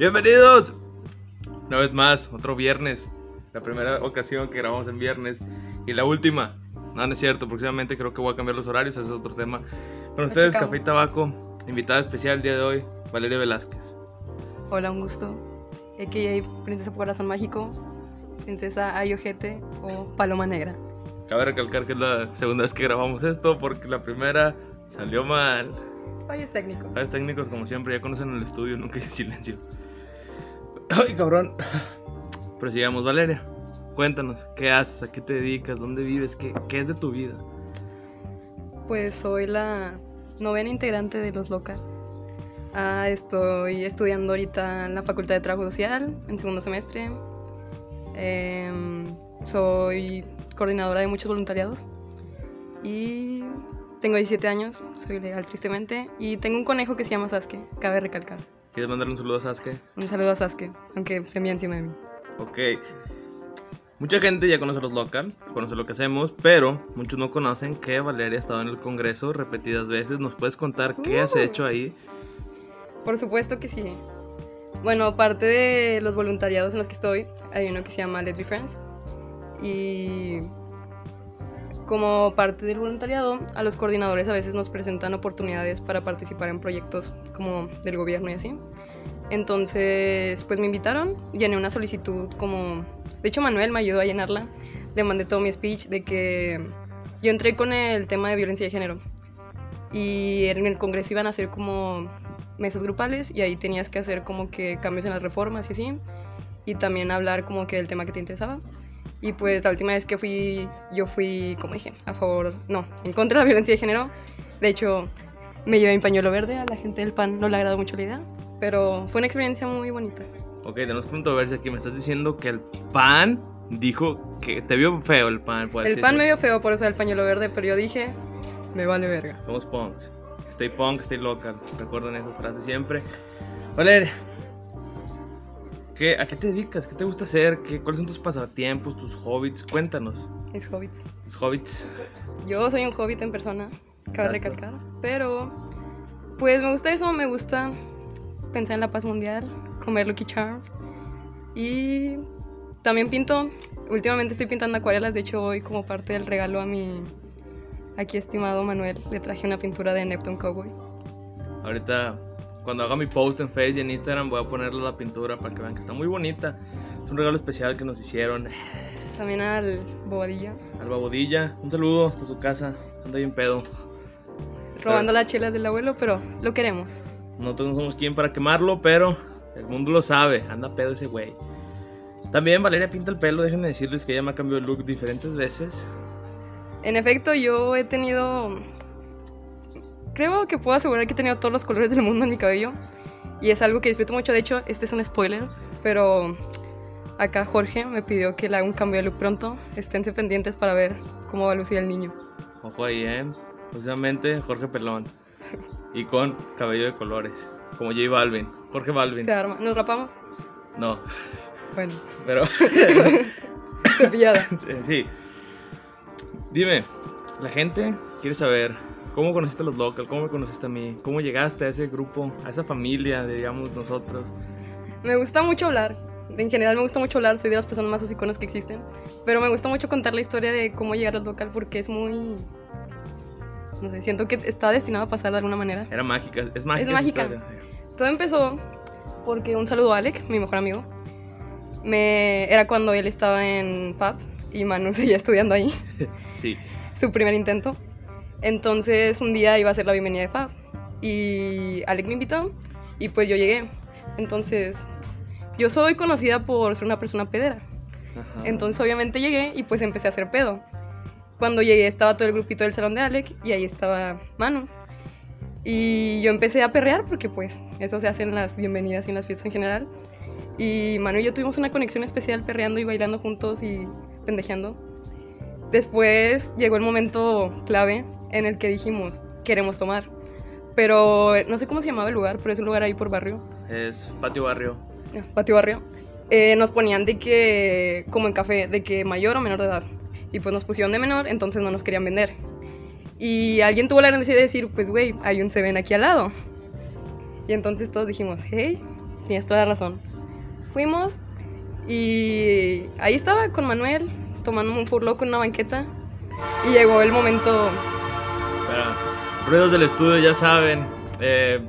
Bienvenidos. Una vez más, otro viernes. La primera ocasión que grabamos en viernes. Y la última. No, no es cierto. Próximamente creo que voy a cambiar los horarios. Ese es otro tema. Con ustedes. Café y Tabaco. Invitada especial el día de hoy, Valeria Velázquez. Hola, un gusto. AKA Princesa Corazón Mágico, Princesa Ayojete o Paloma Negra. Cabe recalcar que es la segunda vez que grabamos esto porque la primera salió mal. Fallos técnicos. Sabes, técnicos como siempre, ya conocen el estudio, nunca hay silencio. Ay, cabrón. Pero sigamos, Valeria. Cuéntanos, ¿qué haces? ¿A qué te dedicas? ¿Dónde vives? ¿Qué, qué es de tu vida? Pues soy la novena integrante de Los Loca. Ah, estoy estudiando ahorita en la Facultad de Trabajo Social, en segundo semestre. Em, soy coordinadora de muchos voluntariados. Y tengo 17 años, soy legal tristemente. Y tengo un conejo que se llama Sasuke, cabe recalcar. ¿Quieres mandarle un saludo a Sasuke? Un saludo a Sasuke, aunque se envía encima de mí. Ok. Mucha gente ya conoce los local, conoce lo que hacemos, pero muchos no conocen que Valeria ha estado en el Congreso repetidas veces. ¿Nos puedes contar qué has Uh. hecho ahí? Por supuesto que sí. Bueno, aparte de los voluntariados en los que estoy, hay uno que se llama Let's Be Friends. Y como parte del voluntariado, a los coordinadores a veces nos presentan oportunidades para participar en proyectos como del gobierno y así. Entonces, pues me invitaron, llené una solicitud como... De hecho, Manuel me ayudó a llenarla. Le mandé todo mi speech de que yo entré con el tema de violencia de género. Y en el Congreso iban a hacer como mesas grupales y ahí tenías que hacer como que cambios en las reformas y así. Y también hablar como que del tema que te interesaba. Y pues la última vez que fui, yo fui, como dije, a favor, no, en contra de la violencia de género. De hecho, me llevé mi pañuelo verde, a la gente del PAN no le agradó mucho la idea. Pero fue una experiencia muy bonita. Ok, tenemos controversia aquí. Me estás diciendo que el pan dijo que te vio feo el pan. por El PAN me vio feo por usar el pañuelo verde, pero yo dije, me vale verga. Somos punks. Stay punk, stay local. Recuerden esas frases siempre. Valeria, ¿qué, ¿a qué te dedicas? ¿Qué te gusta hacer? ¿Qué, ¿Cuáles son tus pasatiempos, tus hobbies? Cuéntanos. Mis hobbits. Tus hobbies. Yo soy un hobbit en persona, cabe Exacto. recalcar. Pero, pues me gusta eso, me gusta pensar en la paz mundial, comer Lucky Charms. Y también pinto. Últimamente estoy pintando acuarelas, de hecho hoy como parte del regalo a mi aquí estimado Manuel le traje una pintura de Neptune Cowboy. Ahorita, cuando haga mi post en Facebook y en Instagram, voy a ponerle la pintura para que vean que está muy bonita. Es un regalo especial que nos hicieron. También al Bobadilla, Alba Bodilla, un saludo hasta su casa. Anda bien pedo. robando las chelas del abuelo, pero lo queremos. Nosotros no somos quien para quemarlo, pero el mundo lo sabe. Anda pedo ese güey. También Valeria pinta el pelo. Déjenme decirles que ella me ha cambiado el look diferentes veces. En efecto, yo he tenido. Creo que puedo asegurar que he tenido todos los colores del mundo en mi cabello. Y es algo que disfruto mucho. De hecho, este es un spoiler. Pero acá Jorge me pidió que le haga un cambio de look pronto. Esténse pendientes para ver cómo va a lucir el niño. Ojo ahí, ¿eh? Precisamente Jorge Pelón. Y con cabello de colores. Como J Balvin. Jorge Balvin. Se arma. ¿Nos rapamos? No, Bueno, pero. cepillada. sí. Dime, la gente quiere saber cómo conociste a los local, cómo me conociste a mí, cómo llegaste a ese grupo, a esa familia, digamos nosotros. Me gusta mucho hablar. En general me gusta mucho hablar. Soy de las personas más hociconas que existen. Pero me gusta mucho contar la historia de cómo llegar al local porque es muy. No sé, siento que está destinado a pasar de alguna manera. Era mágica, es mágica. Es mágica. historia. Todo empezó porque un saludo a Alec, mi mejor amigo. Me, era cuando él estaba en FAB y Manu seguía estudiando ahí, Sí. su primer intento. Entonces un día iba a ser la bienvenida de FAB y Alec me invitó y pues yo llegué. Entonces yo soy conocida por ser una persona pedera. Ajá. Entonces obviamente llegué y pues empecé a hacer pedo. Cuando llegué estaba todo el grupito del salón de Alec y ahí estaba Manu. Y yo empecé a perrear porque pues eso se hace en las bienvenidas y en las fiestas en general. Y Manu y yo tuvimos una conexión especial perreando y bailando juntos y pendejeando. Después llegó el momento clave en el que dijimos, queremos tomar. Pero no sé cómo se llamaba el lugar, pero es un lugar ahí por barrio. Es patio barrio. Ah, patio barrio, eh, nos ponían de que, como en café, de que mayor o menor de edad. Y pues nos pusieron de menor, entonces no nos querían vender. Y alguien tuvo la grandeza de decir, pues güey, hay un Seven aquí al lado. Y entonces todos dijimos, hey, tienes toda la razón. Fuimos y ahí estaba con Manuel, tomando un furloco en una banqueta. Y llegó el momento. Ruidos del estudio, ya saben. Eh,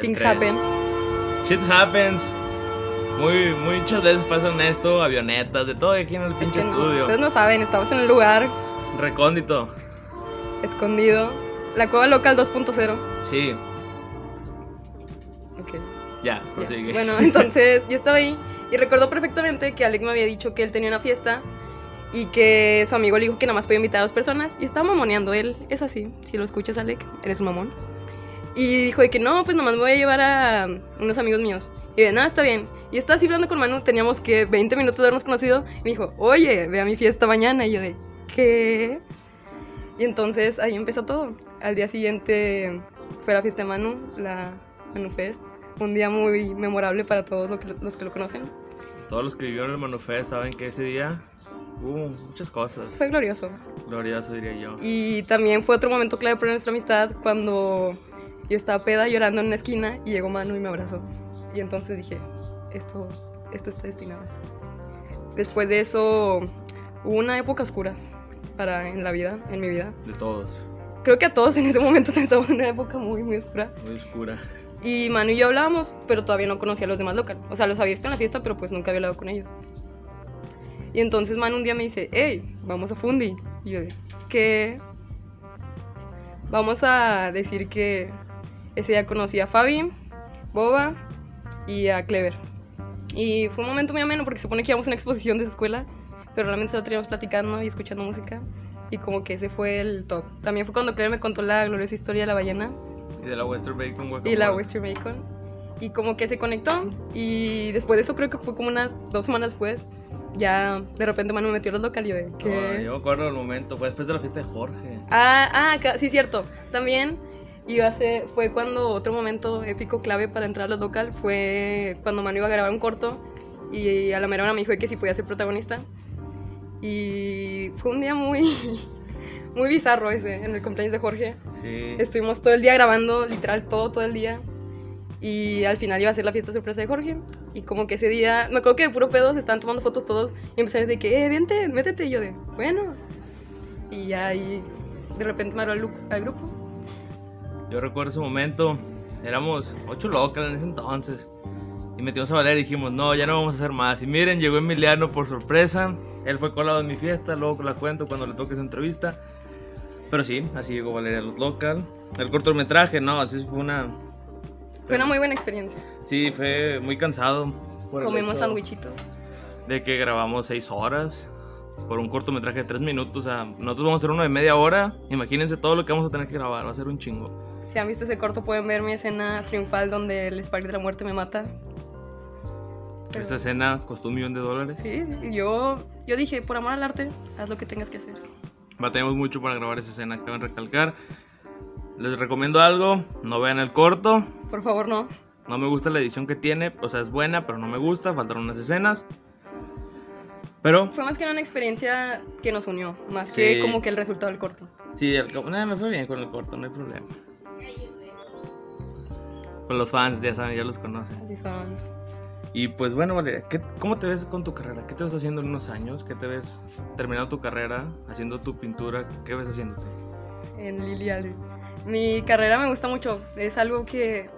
Things tren. happen. Shit happens. Muy, muchas veces pasan esto, avionetas, de todo aquí en el Es pinche no, estudio. ustedes no saben, estamos en un lugar Recóndito. escondido. La cueva local 2.0. Sí, Ok. ya, Ya. prosigue. Bueno, entonces yo estaba ahí y recuerdo perfectamente que Alec me había dicho que él tenía una fiesta y que su amigo le dijo que nada más podía invitar a dos personas y estaba mamoneando él. Es así, si lo escuchas, Alec, eres un mamón. Y dijo de que no, pues nada más voy a llevar a unos amigos míos. Y de nada, está bien. Y estaba así hablando con Manu, teníamos que 20 minutos de habernos conocido. Y me dijo, oye, ve a mi fiesta mañana. Y yo de, ¿qué? Y entonces ahí empezó todo. Al día siguiente fue la fiesta de Manu, la Manu Fest. Un día muy memorable para todos los que lo conocen. Todos los que vivieron el Manufest saben que ese día hubo muchas cosas. Fue glorioso. Glorioso, diría yo. Y también fue otro momento clave para nuestra amistad cuando yo estaba peda llorando en una esquina y llegó Manu y me abrazó. Y entonces dije, esto, esto está destinado. Después de eso hubo una época oscura para en la vida, en mi vida. De todos. Creo que a todos en ese momento estábamos en una época muy, muy oscura. Muy oscura. Y Manu y yo hablábamos, pero todavía no conocía a los demás local. O sea, los había visto en la fiesta, pero pues nunca había hablado con ellos. Y entonces Manu un día me dice, hey, vamos a Fundi. Y yo ¿qué? Vamos a decir que ese día conocí a Fabi, Boba y a Clever. Y fue un momento muy ameno porque se supone que íbamos a una exposición de su escuela, pero realmente solo teníamos platicando y escuchando música. Y como que ese fue el top. También fue cuando Clever me contó la gloriosa historia de la ballena Y de la Western Bacon Guacamole. y la Western Bacon. Y como que se conectó. Y después de eso, creo que fue como unas dos semanas después, ya de repente Manu me metió a los local y yo de ¿qué? yo me acuerdo del momento, fue después de la fiesta de Jorge. Ah, ah, sí, cierto. También ser, fue cuando otro momento épico clave para entrar a los local fue cuando Manu iba a grabar un corto y a la mera hora me dijo que si podía ser protagonista. Y fue un día muy, muy bizarro ese, en el cumpleaños de Jorge. Sí. Estuvimos todo el día grabando, literal todo, todo el día. Y al final iba a ser la fiesta sorpresa de Jorge. Y como que ese día, me acuerdo que de puro pedo se estaban tomando fotos todos. Y empezaron de que, eh, vente, métete. Y yo de, bueno. Y ya ahí, de repente me al, al grupo. Yo recuerdo ese momento, éramos ocho locas en ese entonces. Y metimos a Valeria y dijimos, no, ya no vamos a hacer más. Y miren, llegó Emiliano por sorpresa. Él fue colado en mi fiesta, luego la cuento cuando le toque su entrevista. Pero sí, así llegó Valeria los local. El cortometraje, no, así fue una... Fue una muy buena experiencia. Sí, fue muy cansado. Comimos sandwichitos. De que grabamos seis horas por un cortometraje de tres minutos. O sea, nosotros vamos a hacer uno de media hora. Imagínense todo lo que vamos a tener que grabar, va a ser un chingo. Si han visto ese corto, pueden ver mi escena triunfal donde el Spark de la muerte me mata. Pero- Esa escena costó un millón de dólares. Sí, yo, yo dije, por amor al arte, haz lo que tengas que hacer. Batallamos mucho para grabar esa escena, caben recalcar. Les recomiendo algo, no vean el corto. Por favor, no. No me gusta la edición que tiene, o sea, es buena, pero no me gusta, faltaron unas escenas. Pero, Fue más que una experiencia que nos unió, más Sí. que como que el resultado del corto. sí, el, me fue bien con el corto, no hay problema. Con los fans, ya saben, ya los conocen. Así son. Y pues bueno, Valeria, ¿qué- ¿cómo te ves con tu carrera? ¿Qué te ves haciendo en unos años? ¿Qué te ves terminando tu carrera, haciendo tu pintura? ¿Qué ves haciéndote? En Lily Allen. Mi carrera me gusta mucho. Es algo que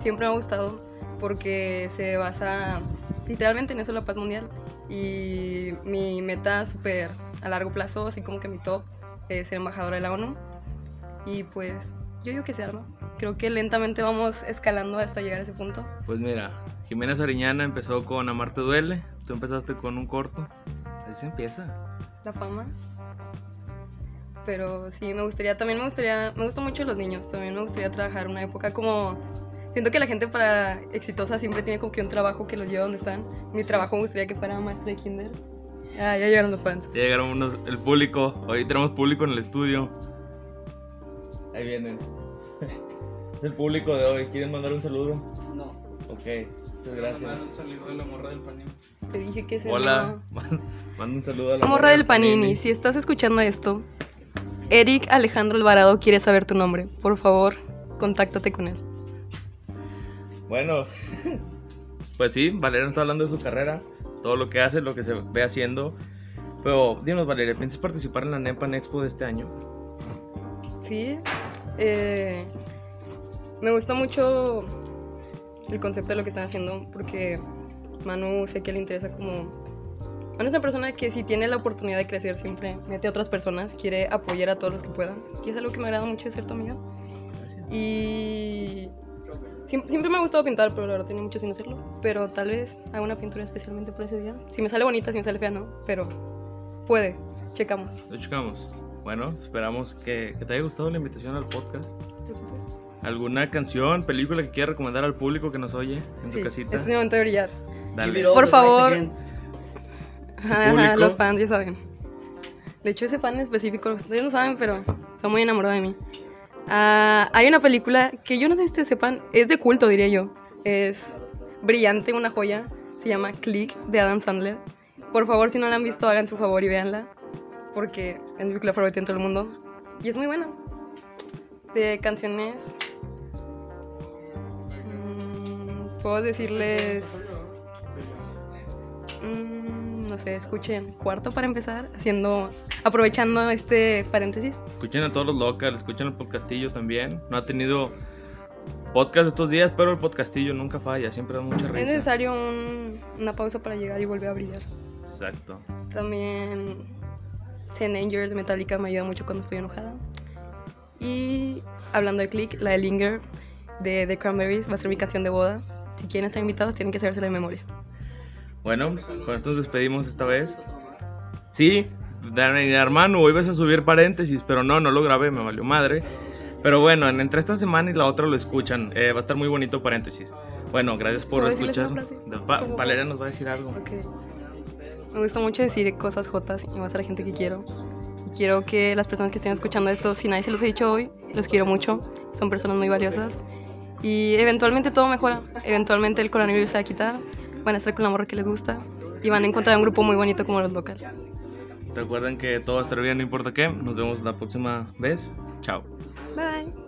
siempre me ha gustado porque se basa literalmente en eso la paz mundial. Y mi meta súper a largo plazo, así como que mi top, es ser embajadora de la ONU. Y pues yo digo que se arma. Creo que lentamente vamos escalando hasta llegar a ese punto. Pues mira, Jimena Sariñana empezó con Amarte Duele, tú empezaste con un corto. Así se empieza. la fama. Pero sí, me gustaría, también me gustaría, me gustan mucho los niños, también me gustaría trabajar una época como, siento que la gente para exitosa siempre tiene como que un trabajo que los lleva donde están. Mi trabajo me gustaría que fuera maestra de kinder. Ah, ya llegaron los fans. Ya llegaron unos, el público, hoy tenemos público en el estudio. Ahí vienen. el público de hoy, ¿quieren mandar un saludo? No. Ok, muchas gracias. Un saludo de la morra del panini. Te dije que se Hola, manda un saludo a la Morra del Panini, si estás escuchando esto, Eric Alejandro Alvarado quiere saber tu nombre. Por favor, contáctate con él. Bueno, pues sí, Valeria está hablando de su carrera, todo lo que hace, lo que se ve haciendo. Pero dinos, Valeria, ¿piensas participar en la Nepan Expo de este año? Sí. eh, me gusta mucho el concepto de lo que están haciendo porque Manu sé que le interesa como... Manu es una persona que si tiene la oportunidad de crecer siempre mete a otras personas, quiere apoyar a todos los que puedan. Y es algo que me agrada mucho de ser tu amiga. Y siem- siempre me ha gustado pintar, pero la verdad tenía mucho sin hacerlo. Pero tal vez haga una pintura especialmente por ese día. Si me sale bonita, si me sale fea, no. Pero puede. Checamos. Lo checamos. Bueno, esperamos que, que te haya gustado la invitación al podcast. Por supuesto. ¿Alguna canción, película que quieras recomendar al público que nos oye en Sí, tu este casita? es mi momento de brillar. Dale. Por favor. Ajá, público? los fans ya saben. De hecho, ese fan en específico, ustedes no saben, pero está muy enamorado de mí. Ah, hay una película que yo no sé si ustedes sepan, es de culto, diría yo. Es brillante, una joya. Se llama Click de Adam Sandler. Por favor, si no la han visto, hagan su favor y véanla. Porque es mi película favorita en todo el mundo. Y es muy buena. De canciones. mm, Puedo decirles Mm, no sé, escuchen cuarto para empezar, haciendo, aprovechando este paréntesis. Escuchen a todos los locals, escuchen el podcastillo también. No ha tenido podcast estos días, pero el podcastillo nunca falla, siempre da mucha Es risa. necesario un- una pausa para llegar y volver a brillar. Exacto. También Zen Danger de Metallica me ayuda mucho cuando estoy enojada. Y hablando de Click, la de Linger de The Cranberries va a ser mi canción de boda. Si quieren estar invitados, tienen que sabérsela de memoria. Bueno, con esto nos despedimos esta vez. Sí, hermano, hoy vas a subir paréntesis, pero no, no lo grabé, me valió madre. Pero bueno, en- entre esta semana y la otra lo escuchan. eh, va a estar muy bonito paréntesis. Bueno, gracias por ¿Puedo decirles escuchar. Va-. Valeria nos va a decir algo. Ok. Me gusta mucho decir cosas jotas y más a la gente que quiero. Y quiero que las personas que estén escuchando esto, si nadie se los ha dicho hoy, los quiero mucho. Son personas muy valiosas. Y eventualmente todo mejora. Eventualmente el coronavirus se va a quitar. Van a estar con la morra que les gusta. Y van a encontrar un grupo muy bonito como los locales. Recuerden que todo estará bien, no importa qué. Nos vemos la próxima vez. Chao. Bye.